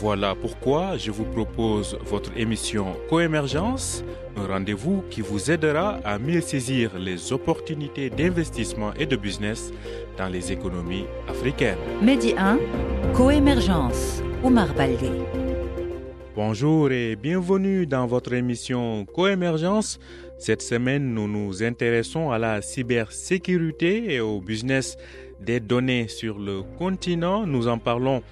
Voilà pourquoi je vous propose votre émission Coémergence, un rendez-vous qui vous aidera à mieux saisir les opportunités d'investissement et de business dans les économies africaines. Medi 1, Coémergence, Omar Baldé. Bonjour et bienvenue dans votre émission Coémergence. Cette semaine, nous nous intéressons à la cybersécurité et au business des données sur le continent. Nous en parlons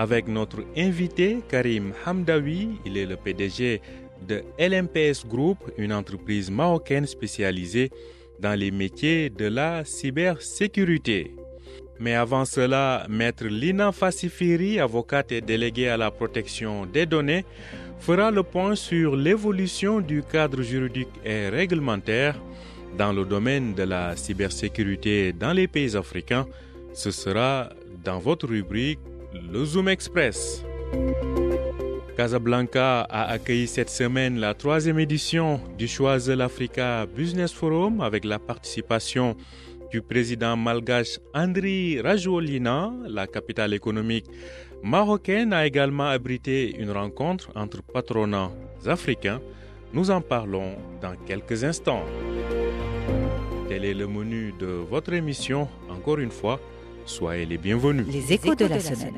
avec notre invité Karim Hamdawi. Il est le PDG de LMPS Group, une entreprise marocaine spécialisée dans les métiers de la cybersécurité. Mais avant cela, Maître Lina Fassifiri, avocate et déléguée à la protection des données, fera le point sur l'évolution du cadre juridique et réglementaire dans le domaine de la cybersécurité dans les pays africains. Ce sera dans votre rubrique Le Zoom Express. Casablanca a accueilli cette semaine la troisième édition du Choisel Africa Business Forum avec la participation du président malgache Andri Rajoelina, la capitale économique marocaine a également abrité une rencontre entre patronats africains. Nous en parlons dans quelques instants. Tel est le menu de votre émission. Encore une fois, soyez les bienvenus. Les échos de la semaine.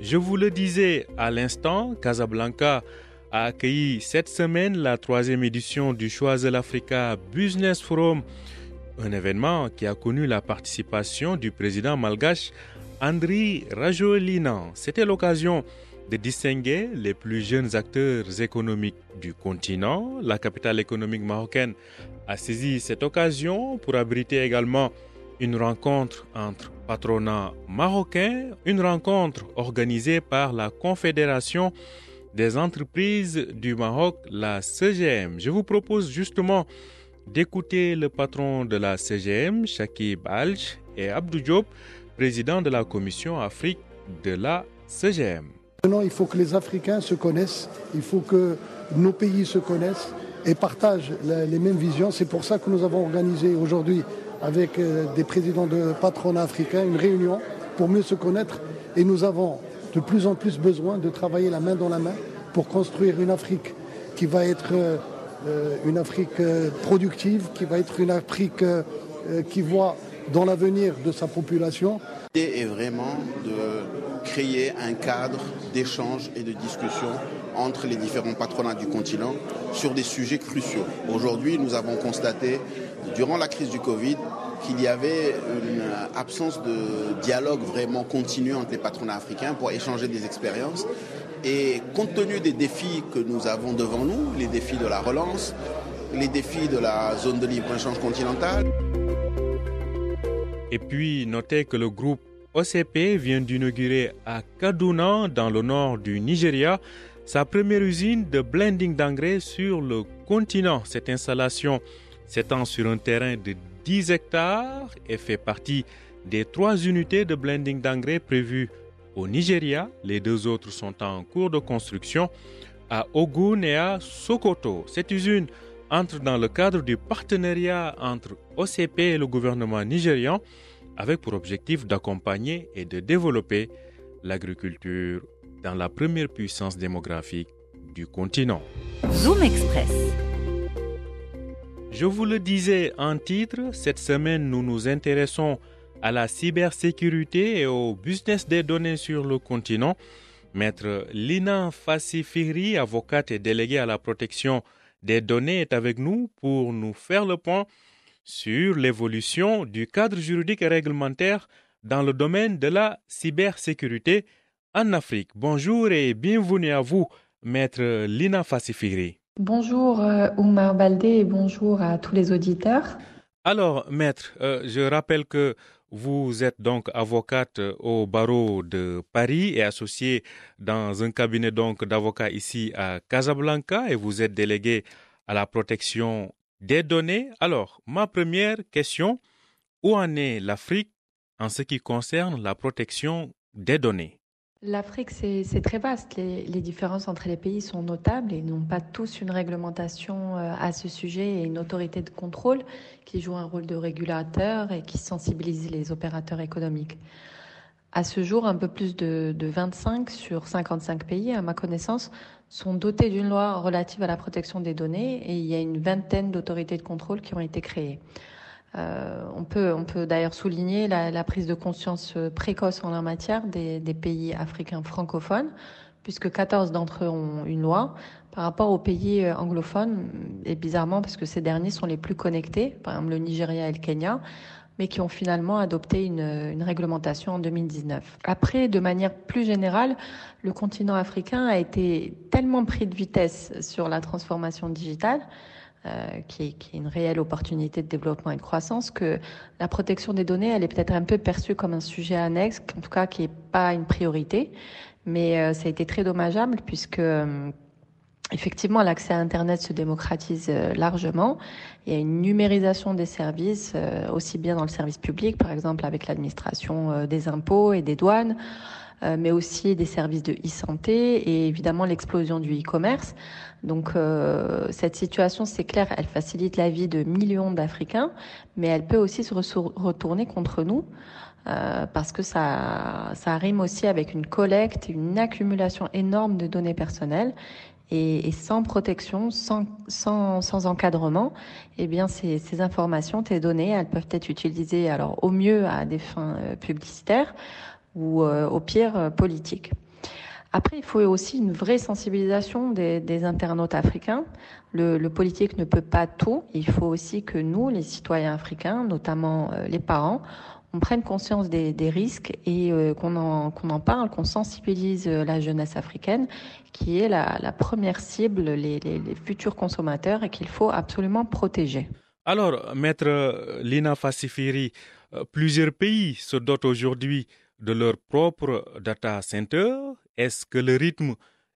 Je vous le disais à l'instant, Casablanca a accueilli cette semaine la troisième édition du Choisel Africa Business Forum, un événement qui a connu la participation du président malgache Andri Rajoelina. C'était l'occasion de distinguer les plus jeunes acteurs économiques du continent. La capitale économique marocaine a saisi cette occasion pour abriter également une rencontre entre patronats marocains, une rencontre organisée par la Confédération des entreprises du Maroc, la CGM. Je vous propose justement d'écouter le patron de la CGM, Shakib Alj, et Abdou Diop, président de la commission Afrique de la CGM. Maintenant, il faut que les Africains se connaissent, il faut que nos pays se connaissent et partagent les mêmes visions. C'est pour ça que nous avons organisé aujourd'hui avec euh, des présidents de patronats africains une réunion pour mieux se connaître et nous avons de plus en plus besoin de travailler la main dans la main pour construire une Afrique qui va être euh, euh, une Afrique productive, qui va être une Afrique qui voit dans l'avenir de sa population L'idée est vraiment de créer un cadre d'échange et de discussion entre les différents patronats du continent sur des sujets cruciaux. Aujourd'hui, nous avons constaté, durant la crise du Covid, qu'il y avait une absence de dialogue vraiment continu entre les patronats africains pour échanger des expériences. Et compte tenu des défis que nous avons devant nous, les défis de la relance, les défis de la zone de libre-échange continentale, Et puis, notez que le groupe OCP vient d'inaugurer à Kaduna, dans le nord du Nigeria, sa première usine de blending d'engrais sur le continent. Cette installation s'étend sur un terrain de 10 hectares et fait partie des trois unités de blending d'engrais prévues au Nigeria. Les deux autres sont en cours de construction à Ogun et à Sokoto. Cette usine entre dans le cadre du partenariat entre OCP et le gouvernement nigérian avec pour objectif d'accompagner et de développer l'agriculture dans la première puissance démographique du continent. Zoom Express. Je vous le disais en titre, cette semaine nous nous intéressons à la cybersécurité et au business des données sur le continent. Maître Lina Fassifiri, avocate et déléguée à la protection des données, est avec nous pour nous faire le point sur l'évolution du cadre juridique et réglementaire dans le domaine de la cybersécurité en Afrique. Bonjour et bienvenue à vous, Maître Lina Fassifiri. Bonjour euh, Oumar Baldé et bonjour à tous les auditeurs. Alors, maître, euh, je rappelle que Vous êtes donc avocate au barreau de Paris et associée dans un cabinet donc d'avocats ici à Casablanca et vous êtes déléguée à la protection des données. Alors, ma première question, où en est l'Afrique en ce qui concerne la protection des données? L'Afrique, c'est très vaste. Les, différences entre les pays sont notables et n'ont pas tous une réglementation euh, à ce sujet et une autorité de contrôle qui joue un rôle de régulateur et qui sensibilise les opérateurs économiques. À ce jour, un peu plus de, de 25 sur 55 pays, à ma connaissance, sont dotés d'une loi relative à la protection des données et il y a une vingtaine d'autorités de contrôle qui ont été créées. Euh, on peut, on peut d'ailleurs souligner la, prise de conscience euh, précoce en la matière des, pays africains francophones, puisque 14 d'entre eux ont une loi, par rapport aux pays euh, anglophones, et bizarrement parce que ces derniers sont les plus connectés, par exemple le Nigeria et le Kenya, mais qui ont finalement adopté une, une réglementation en 2019. Après, de manière plus générale, le continent africain a été tellement pris de vitesse sur la transformation digitale euh, qui, est, une réelle opportunité de développement et de croissance, que la protection des données, elle est peut-être un peu perçue comme un sujet annexe, en tout cas qui n'est pas une priorité. Mais euh, ça a été très dommageable puisque euh, effectivement l'accès à Internet se démocratise largement. Il y a une numérisation des services, aussi bien dans le service public, par exemple avec l'administration des impôts et des douanes. Euh, mais aussi des services de e-santé et évidemment l'explosion du e-commerce. Donc euh, cette situation, c'est clair, elle facilite la vie de millions d'Africains, mais elle peut aussi se retourner contre nous. Euh, parce que ça, ça rime aussi avec une collecte, une accumulation énorme de données personnelles et, et, sans protection, sans, sans, sans encadrement, eh bien ces, ces, informations, tes données, elles peuvent être utilisées alors au mieux à des fins publicitaires, ou euh, au pire euh, politique. Après, il faut aussi une vraie sensibilisation des, internautes africains. Le, politique ne peut pas tout. Il faut aussi que nous, les citoyens africains, notamment euh, les parents, on prenne conscience des, risques et qu'on en, qu'on en parle, qu'on sensibilise la jeunesse africaine, qui est la, première cible, les, les futurs consommateurs et qu'il faut absolument protéger. Alors, maître Lina Fassifiri, plusieurs pays se dotent aujourd'hui de leur propre data center Est-ce que le rythme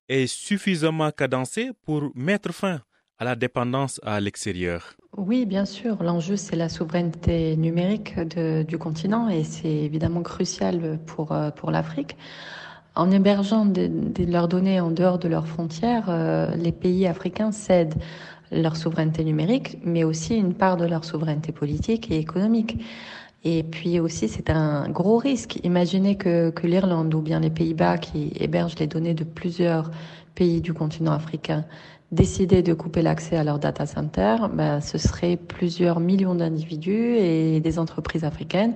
est suffisamment cadencé pour mettre fin à la dépendance à l'extérieur? Oui, bien sûr. L'enjeu, c'est la souveraineté numérique du continent et c'est évidemment crucial pour, euh, l'Afrique. En hébergeant leurs données en dehors de leurs frontières, euh, les pays africains cèdent leur souveraineté numérique, mais aussi une part de leur souveraineté politique et économique. Et puis aussi, c'est un gros risque. Imaginez que, que l'Irlande ou bien les Pays-Bas, qui hébergent les données de plusieurs pays du continent africain, décidaient de couper l'accès à leurs data centers, ben, ce serait plusieurs millions d'individus et des entreprises africaines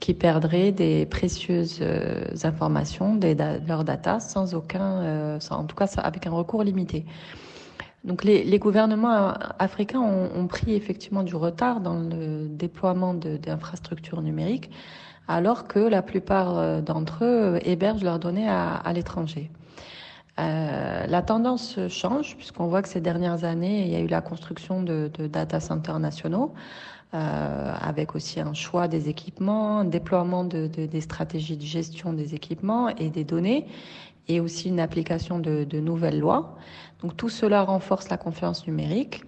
qui perdraient des précieuses euh, informations, de leurs data, sans aucun, euh, sans, en tout cas avec un recours limité. Donc les, gouvernements africains ont, pris effectivement du retard dans le déploiement d'infrastructures numériques, alors que la plupart euh, d'entre eux hébergent leurs données à, l'étranger. Euh, la tendance change puisqu'on voit que ces dernières années, il y a eu la construction de, de data centers nationaux, euh, avec aussi un choix des équipements, un déploiement de, des stratégies de gestion des équipements et des données, et aussi une application de, de nouvelles lois. Donc tout cela renforce la confiance numérique.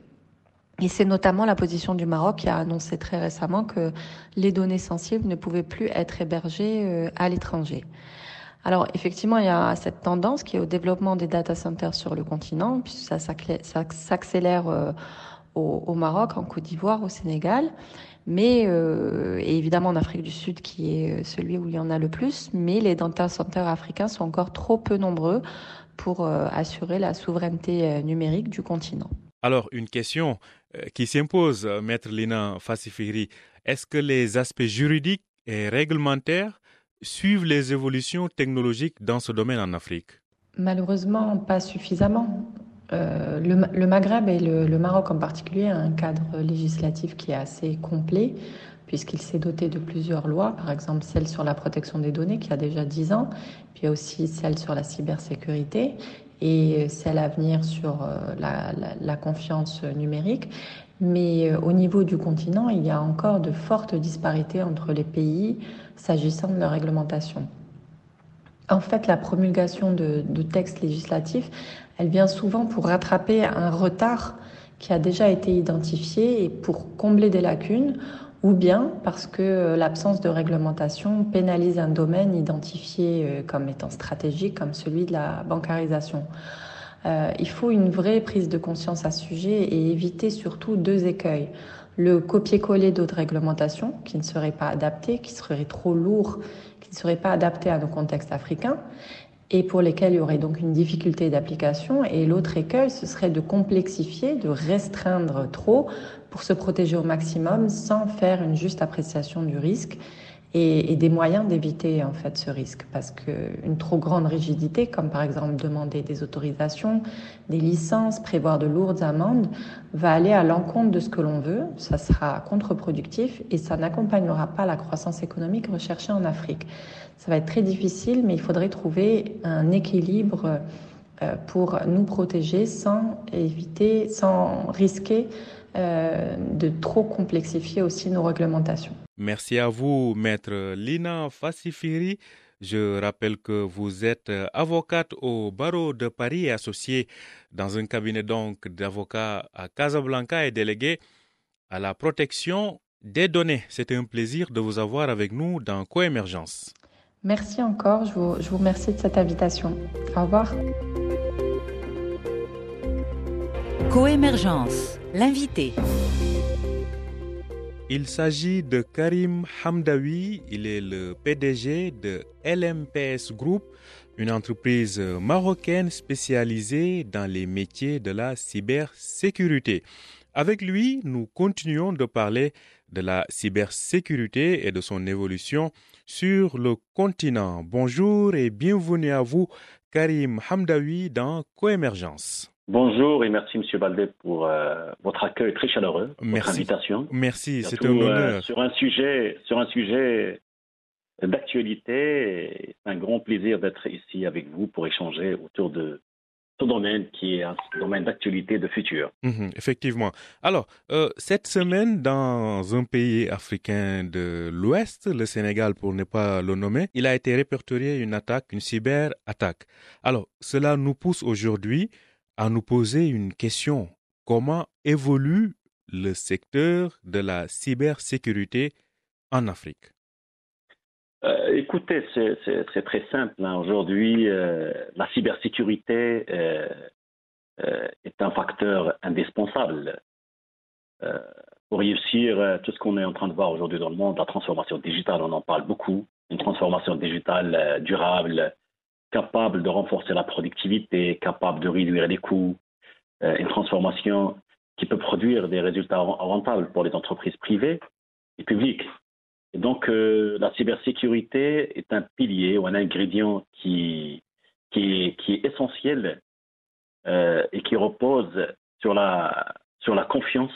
Et c'est notamment la position du Maroc qui a annoncé très récemment que les données sensibles ne pouvaient plus être hébergées euh, à l'étranger. Alors effectivement, il y a cette tendance qui est au développement des data centers sur le continent, puisque ça s'accélère euh, au, au, Maroc, en Côte d'Ivoire, au Sénégal, mais euh, et évidemment en Afrique du Sud qui est celui où il y en a le plus, mais les data centers africains sont encore trop peu nombreux pour euh, assurer la souveraineté euh, numérique du continent. Alors, une question euh, qui s'impose, Maître Lina Fassifiri, est-ce que les aspects juridiques et réglementaires suivent les évolutions technologiques dans ce domaine en Afrique? Malheureusement, pas suffisamment. Euh, le, Maghreb et le, Maroc en particulier ont un cadre législatif qui est assez complet puisqu'il s'est doté de plusieurs lois, par exemple celle sur la protection des données qui a déjà 10 ans, puis aussi celle sur la cybersécurité et c'est l'avenir sur la, la, confiance numérique. Mais au niveau du continent, il y a encore de fortes disparités entre les pays s'agissant de leur réglementation. En fait, la promulgation de, textes législatifs, elle vient souvent pour rattraper un retard qui a déjà été identifié et pour combler des lacunes ou bien parce que euh, l'absence de réglementation pénalise un domaine identifié euh, comme étant stratégique, comme celui de la bancarisation. Euh, il faut une vraie prise de conscience à ce sujet et éviter surtout deux écueils. Le copier-coller d'autres réglementations qui ne seraient pas adaptées, qui seraient trop lourds, qui ne seraient pas adaptés à nos contextes africains et pour lesquels il y aurait donc une difficulté d'application. Et l'autre écueil, ce serait de complexifier, de restreindre trop pour se protéger au maximum sans faire une juste appréciation du risque et, des moyens d'éviter en fait ce risque parce qu'une trop grande rigidité comme par exemple demander des autorisations, des licences, prévoir de lourdes amendes va aller à l'encontre de ce que l'on veut, ça sera contre-productif et ça n'accompagnera pas la croissance économique recherchée en Afrique. Ça va être très difficile mais il faudrait trouver un équilibre euh, pour nous protéger sans éviter, sans risquer euh, de trop complexifier aussi nos réglementations. Merci à vous, maître Lina Fassifiri. Je rappelle que vous êtes avocate au barreau de Paris et associée dans un cabinet donc d'avocats à Casablanca et déléguée à la protection des données. C'était un plaisir de vous avoir avec nous dans Coémergence. Merci encore, je vous, je vous remercie de cette invitation. Au revoir. Coémergence L'invité. Il s'agit de Karim Hamdawi, il est le PDG de LMPS Group, une entreprise marocaine spécialisée dans les métiers de la cybersécurité. Avec lui, nous continuons de parler de la cybersécurité et de son évolution sur le continent. Bonjour et bienvenue à vous, Karim Hamdawi, dans Coémergence. Bonjour et merci Monsieur Valdez pour euh, votre accueil très chaleureux, votre invitation. Merci, c'est un honneur. Euh, sur un sujet, sur un sujet d'actualité, c'est un grand plaisir d'être ici avec vous pour échanger autour de ce domaine qui est un domaine d'actualité de futur. Mhm, effectivement. Alors, euh, cette semaine, dans un pays africain de l'Ouest, le Sénégal pour ne pas le nommer, il a été répertorié une attaque, une cyber-attaque. Alors, cela nous pousse aujourd'hui à nous poser une question. Comment évolue le secteur de la cybersécurité en Afrique? Euh, Écoutez, c'est très simple. Hein. Aujourd'hui, euh, la cybersécurité euh, est un facteur indispensable pour réussir tout ce qu'on est en train de voir aujourd'hui dans le monde, la transformation digitale, on en parle beaucoup, une transformation digitale durable, capable de renforcer la productivité, capable de réduire les coûts, euh, une transformation qui peut produire des résultats rentables pour les entreprises privées et publiques. Et donc, euh, la cybersécurité est un pilier ou un ingrédient qui, est, essentiel euh, et qui repose sur la, sur la confiance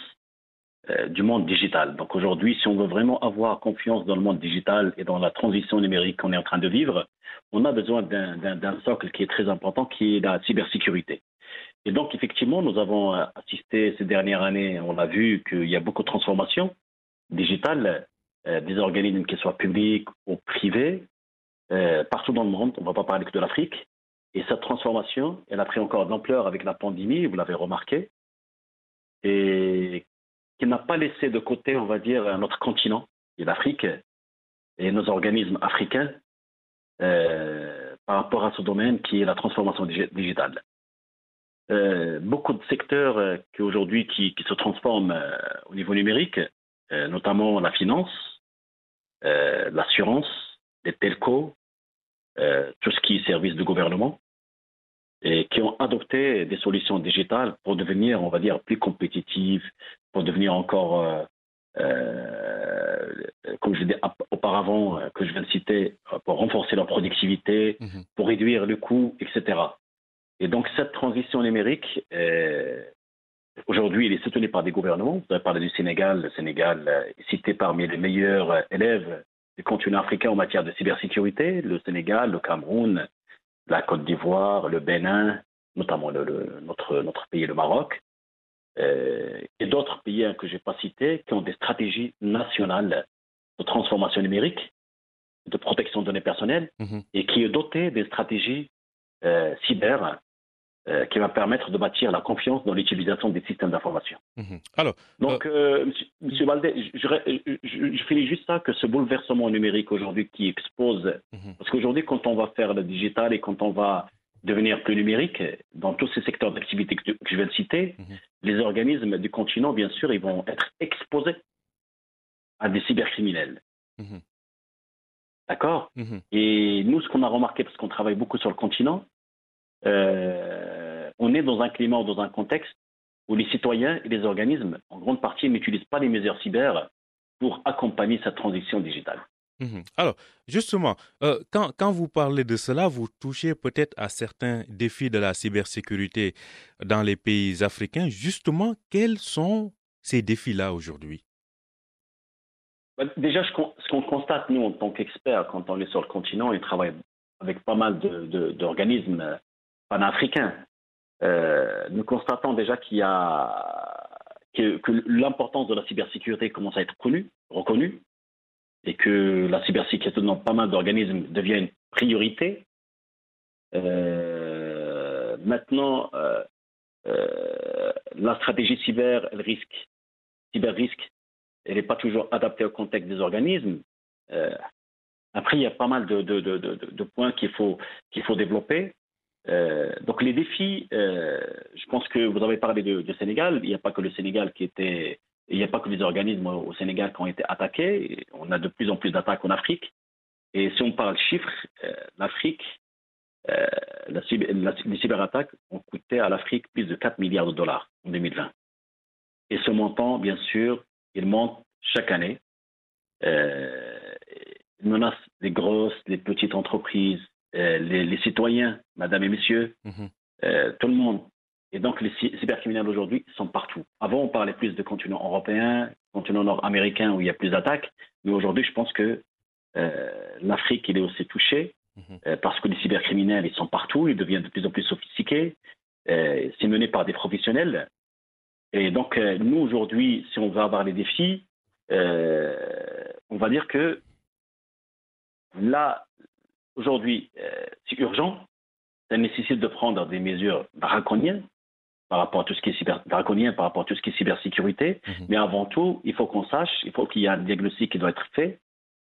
du monde digital. Donc aujourd'hui, si on veut vraiment avoir confiance dans le monde digital et dans la transition numérique qu'on est en train de vivre, on a besoin d'un socle qui est très important, qui est la cybersécurité. Et donc effectivement, nous avons assisté ces dernières années, on a vu qu'il y a beaucoup de transformations digitales, euh, des organismes qui soient publics ou privés, euh, partout dans le monde, on ne va pas parler que de l'Afrique. Et cette transformation, elle a pris encore d'ampleur avec la pandémie, vous l'avez remarqué. Et qui n'a pas laissé de côté, on va dire, notre continent et l'Afrique et nos organismes africains euh, par rapport à ce domaine qui est la transformation digitale. Euh, beaucoup de secteurs euh, qui aujourd'hui qui, se transforment au niveau numérique, notamment la finance, l'assurance, les telcos, tout ce qui est service de gouvernement, et qui ont adopté des solutions digitales pour devenir, on va dire, plus compétitives, pour devenir encore, euh, euh, comme je disais auparavant, euh, que je viens de citer, pour renforcer leur productivité, mhm. pour réduire le coût, etc. Et donc cette transition numérique, aujourd'hui, elle est soutenue par des gouvernements. Vous avez parlé du Sénégal. Le Sénégal est cité parmi les meilleurs élèves du continent africain en matière de cybersécurité. Le Sénégal, le Cameroun, la Côte d'Ivoire, le Bénin, notamment notre, notre pays, le Maroc, et d'autres pays hein, que je n'ai pas cités, qui ont des stratégies nationales de transformation numérique, de protection de données personnelles, mhm. et qui est doté des stratégies cyber euh, qui va permettre de bâtir la confiance dans l'utilisation des systèmes d'information. Mhm. Alors, donc, euh, euh Monsieur, Valdez, je, je, je, finis juste ça que ce bouleversement numérique aujourd'hui qui expose, mhm. parce qu'aujourd'hui, quand on va faire le digital et quand on va devenir plus numérique, dans tous ces secteurs d'activité que, je viens de citer, mhm. les organismes du continent, bien sûr, ils vont être exposés à des cybercriminels. D'accord? Et nous, ce qu'on a remarqué, parce qu'on travaille beaucoup sur le continent, euh, on est dans un climat ou dans un contexte où les citoyens et les organismes, en grande partie, n'utilisent pas les mesures cyber pour accompagner cette transition digitale. Mhm. Alors, justement, euh, quand, quand, vous parlez de cela, vous touchez peut-être à certains défis de la cybersécurité dans les pays africains. Justement, quels sont ces défis-là aujourd'hui? Bah, Déjà, ce qu'on constate, nous, en tant qu'experts, quand on est sur le continent, et travaille avec pas mal d'organismes panafricain. Euh, nous constatons déjà qu'il y a que, l'importance de la cybersécurité commence à être connue, reconnue, et que la cybersécurité dans pas mal d'organismes devient une priorité. Euh, maintenant, euh, la stratégie cyber, elle risque, cyber risque, elle n'est pas toujours adaptée au contexte des organismes. après, il y a pas mal de, de points qu'il faut, qu'il faut développer. Euh, donc les défis, euh, je pense que vous avez parlé du Sénégal. Il n'y a pas que le Sénégal qui était, il n'y a pas que les organismes au Sénégal qui ont été attaqués. On a de plus en plus d'attaques en Afrique. Et si on parle chiffres, euh, l'Afrique, la, les cyberattaques ont coûté à l'Afrique plus de 4 milliards de dollars en 2020. Et ce montant, bien sûr, il monte chaque année. il menace les grosses, les petites entreprises, euh, les, citoyens, madame et messieurs, mhm. euh, tout le monde. Et donc, les cybercriminels aujourd'hui sont partout. Avant, on parlait plus de continent européen, continent nord-américain où il y a plus d'attaques. Mais aujourd'hui, je pense que euh, l'Afrique, il est aussi touché mhm. parce que les cybercriminels, ils sont partout, ils deviennent de plus en plus sophistiqués. c'est mené par des professionnels. Et donc, nous, aujourd'hui, si on veut avoir les défis, on va dire que là, Aujourd'hui, euh, c'est urgent. Ça nécessite de prendre des mesures draconiennes par rapport à tout ce qui est cyber, draconien par rapport à tout ce qui est cybersécurité. Mhm. Mais avant tout, il faut qu'on sache, il faut qu'il y ait un diagnostic qui doit être fait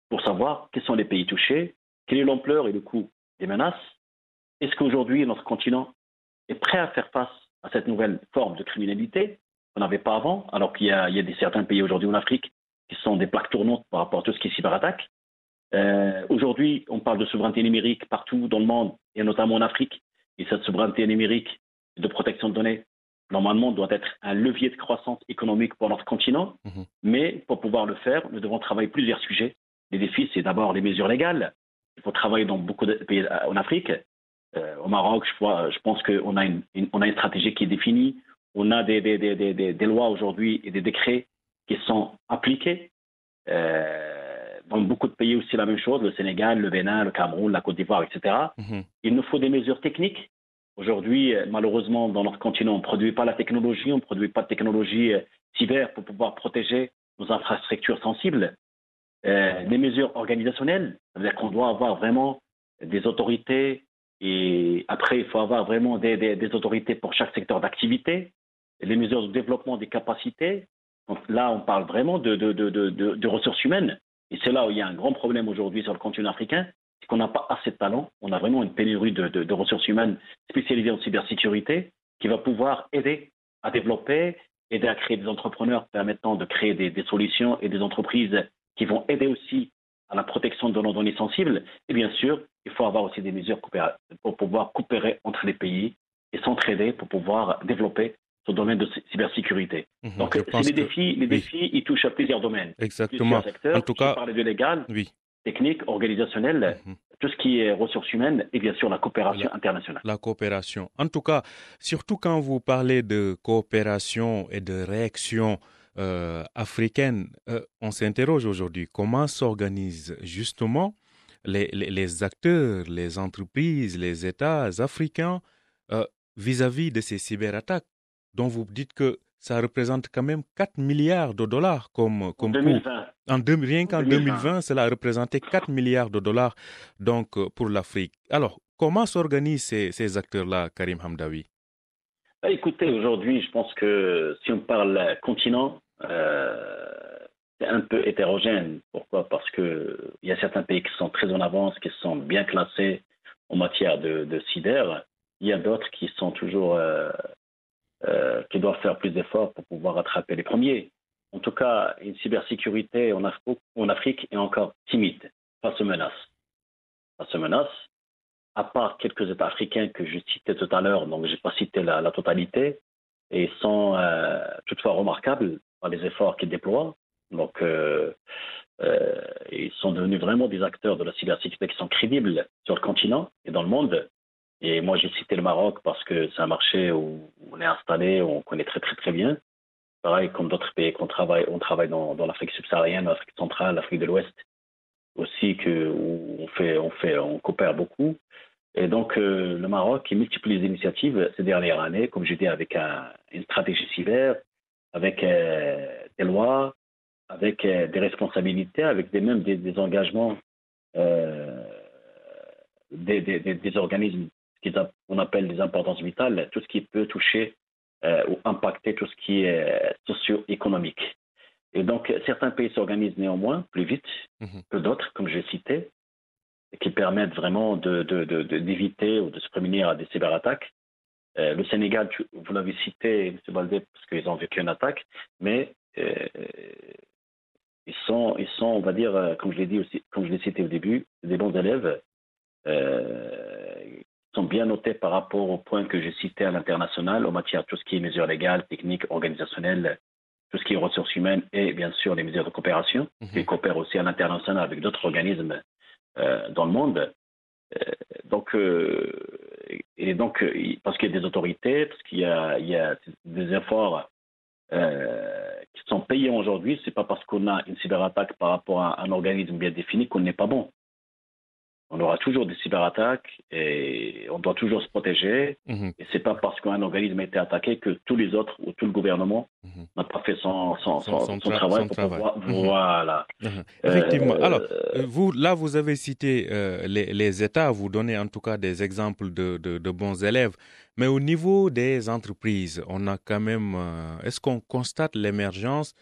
pour savoir quels sont les pays touchés, quelle est l'ampleur et le coût des menaces. Est-ce qu'aujourd'hui, notre continent est prêt à faire face à cette nouvelle forme de criminalité qu'on n'avait pas avant, alors qu'il y a, il y a des, certains pays aujourd'hui en Afrique qui sont des plaques tournantes par rapport à tout ce qui est cyberattaque? Euh, aujourd'hui, on parle de souveraineté numérique partout dans le monde, et notamment en Afrique. Et cette souveraineté numérique de protection de données, normalement, doit être un levier de croissance économique pour notre continent. Mhm. Mais pour pouvoir le faire, nous devons travailler plusieurs sujets. Les défis, c'est d'abord les mesures légales. Il faut travailler dans beaucoup de pays euh, en Afrique. Euh, au Maroc, je, vois, je pense qu'on a une, on a une stratégie qui est définie. On a des, des, des, des lois aujourd'hui et des décrets qui sont appliqués. Euh, dans beaucoup de pays aussi la même chose, le Sénégal, le Bénin, le Cameroun, la Côte d'Ivoire, etc. Mhm. Il nous faut des mesures techniques. Aujourd'hui, euh, malheureusement, dans notre continent, on ne produit pas la technologie, on ne produit pas de technologie euh, cyber pour pouvoir protéger nos infrastructures sensibles. Euh, des mesures organisationnelles, c'est-à-dire qu'on doit avoir vraiment des autorités et après, il faut avoir vraiment des, des, autorités pour chaque secteur d'activité. Les mesures de développement des capacités, donc là, on parle vraiment de, de, de, de ressources humaines. Et c'est là où il y a un grand problème aujourd'hui sur le continent africain, c'est qu'on n'a pas assez de talent. On a vraiment une pénurie de, ressources humaines spécialisées en cybersécurité qui va pouvoir aider à développer, aider à créer des entrepreneurs permettant de créer des, solutions et des entreprises qui vont aider aussi à la protection de nos données sensibles. Et bien sûr, il faut avoir aussi des mesures pour pouvoir coopérer entre les pays et s'entraider pour pouvoir développer sur le domaine de cybersécurité. Mhm, Donc, c'est les défis, les défis, ils touchent à plusieurs domaines. Exactement. Secteurs. En tout cas, parler de légal, oui. technique, organisationnel, mhm. tout ce qui est ressources humaines et bien sûr la coopération internationale. La coopération. En tout cas, surtout quand vous parlez de coopération et de réaction euh, africaine, euh, on s'interroge aujourd'hui comment s'organisent justement les, les, les, acteurs, les entreprises, les États africains euh, vis-à-vis de ces cyberattaques? Dont vous dites que ça représente quand même 4 milliards de dollars comme, comme En 2020. En deux- rien qu'en 2020. 2020, cela a représenté 4 milliards de dollars donc, euh, pour l'Afrique. Alors, comment s'organisent ces, ces acteurs-là, Karim Hamdawi Bah, écoutez, aujourd'hui, je pense que si on parle continent, euh, c'est un peu hétérogène. Pourquoi? Parce que il y a certains pays qui sont très en avance, qui sont bien classés en matière de, de cyber. Il y a d'autres qui sont toujours, euh, euh, qui doivent faire plus d'efforts pour pouvoir rattraper les premiers. En tout cas, une cybersécurité en, Af- en Afrique est encore timide face aux menaces. Face aux menaces, à part quelques États africains que je citais tout à l'heure, donc je n'ai pas cité la, totalité, et sont euh, toutefois remarquables par les efforts qu'ils déploient. Donc, euh, ils sont devenus vraiment des acteurs de la cybersécurité qui sont crédibles sur le continent et dans le monde. Et moi, j'ai cité le Maroc parce que c'est un marché où on est installé, on connaît très très très bien. Pareil comme d'autres pays qu'on travaille, on travaille dans, l'Afrique subsaharienne, l'Afrique centrale, l'Afrique de l'Ouest aussi que où on fait, on fait, on coopère beaucoup. Et donc euh, le Maroc il multiplie les initiatives ces dernières années, comme je dis, avec un- une stratégie cyber, avec euh, des lois, avec euh, des responsabilités, avec des, même des, engagements des organismes qu'on appelle des importances vitales, tout ce qui peut toucher euh, ou impacter tout ce qui est euh, socio-économique. Et donc, certains pays s'organisent néanmoins plus vite Mhm. que d'autres, comme j'ai cité, qui permettent vraiment d'éviter ou de se prémunir à des cyberattaques. Euh, le Sénégal, tu- vous l'avez cité, M. Baldé, parce qu'ils ont vécu une attaque, mais euh, ils, sont, ils sont, on va dire, comme je l'ai dit aussi, comme je l'ai cité au début, des bons élèves. Euh, sont bien notés par rapport au point que j'ai cité à l'international en matière de tout ce qui est mesures légales, techniques, organisationnelles, tout ce qui est ressources humaines et bien sûr les mesures de coopération. Mhm. Ils coopèrent aussi à l'international avec d'autres organismes euh, dans le monde. Euh, donc, euh, et donc, parce qu'il y a des autorités, parce qu'il y y a des efforts qui sont payés aujourd'hui, c'est pas parce qu'on a une cyberattaque par rapport à un organisme bien défini qu'on n'est pas bon. On aura toujours des cyberattaques et on doit toujours se protéger. Mhm. Et c'est pas parce qu'un organisme a été attaqué que tous les autres ou tout le gouvernement Mhm. n'a pas fait son, son, Son- son- son son tra- travail son pour travail. pouvoir. Voilà. Effectivement. Euh, Alors, vous, là, vous avez cité euh, les, les États, vous donnez en tout cas des exemples de, de- de bons élèves. Mais au niveau des entreprises, on a quand même. euh, Est-ce qu'on constate l'émergence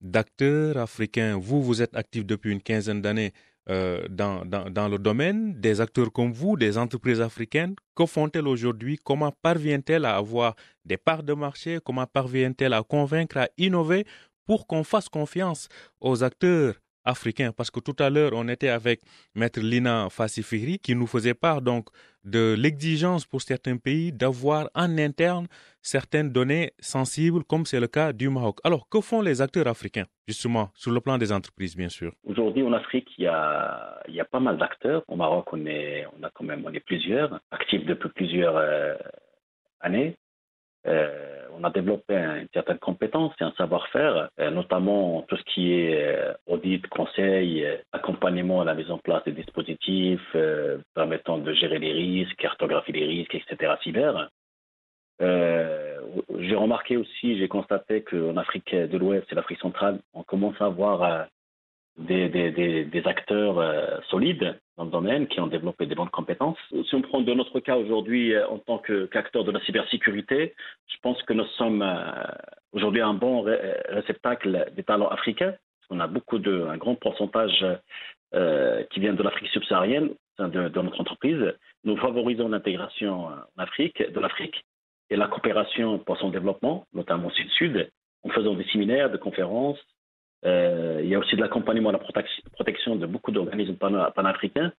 d'acteurs africains? Vous, vous êtes actif depuis une quinzaine d'années euh, dans, dans, dans le domaine. Des acteurs comme vous, des entreprises africaines, que font-elles aujourd'hui? Comment parviennent-elles à avoir des parts de marché? Comment parviennent-elles à convaincre, à innover pour qu'on fasse confiance aux acteurs africains Parce que tout à l'heure, on était avec Maître Lina Fassifiri qui nous faisait part donc de l'exigence pour certains pays d'avoir en interne certaines données sensibles, comme c'est le cas du Maroc. Alors, que font les acteurs africains, justement, sur le plan des entreprises, bien sûr? Aujourd'hui, en Afrique, il y a, y a pas mal d'acteurs. Au Maroc, on est, on a quand même, on est plusieurs, actifs depuis plusieurs euh, années. Euh, on a développé un- une certaine compétence et un savoir-faire, euh, notamment tout ce qui est euh, audit, conseil, accompagnement à la mise en place des dispositifs permettant de gérer les risques, cartographier les risques, etc. cyber. J'ai remarqué aussi, j'ai constaté qu'en Afrique de l'Ouest et l'Afrique centrale, on commence à avoir des, acteurs euh, solides dans le domaine qui ont développé des bonnes compétences. Si on prend de notre cas aujourd'hui euh, en tant qu'acteur de la cybersécurité, je pense que nous sommes euh, aujourd'hui un bon ré- réceptacle des talents africains. On a beaucoup de, un grand pourcentage qui vient de l'Afrique subsaharienne de, notre entreprise. Nous favorisons l'intégration en Afrique, de l'Afrique et la coopération pour son développement, notamment Sud-Sud, en faisant des séminaires, des conférences, euh, il y a aussi de l'accompagnement à la protec- protection de beaucoup d'organismes pan- panafricains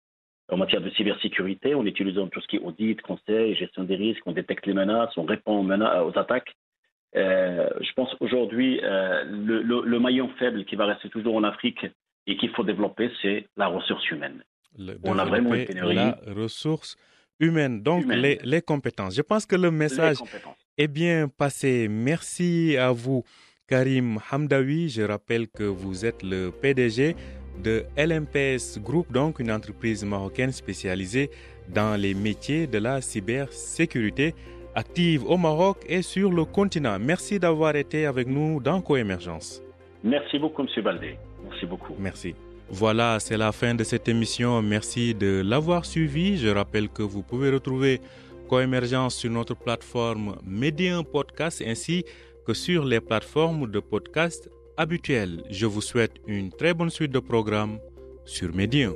en matière de cybersécurité, en utilisant tout ce qui est audit, conseil, gestion des risques, on détecte les menaces, on répond aux, attaques. Euh, je pense aujourd'hui, euh, le, le- le maillon faible qui va rester toujours en Afrique et qu'il faut développer, c'est la ressource humaine. Le- On a vraiment une pénurie. la ressource humaine, donc Humaine. Les, les compétences. Je pense que le message est bien passé. Merci à vous, Karim Hamdawi. Je rappelle que vous êtes le PDG de LMPS Group, donc une entreprise marocaine spécialisée dans les métiers de la cybersécurité. active au Maroc et sur le continent. Merci d'avoir été avec nous dans Coémergence. Merci beaucoup, M. Baldé. Merci beaucoup. Merci. Voilà, c'est la fin de cette émission. Merci de l'avoir suivi. Je rappelle que vous pouvez retrouver Coémergence sur notre plateforme Medium Podcast ainsi que sur les plateformes de podcast habituelles. Je vous souhaite une très bonne suite de programmes sur Medium.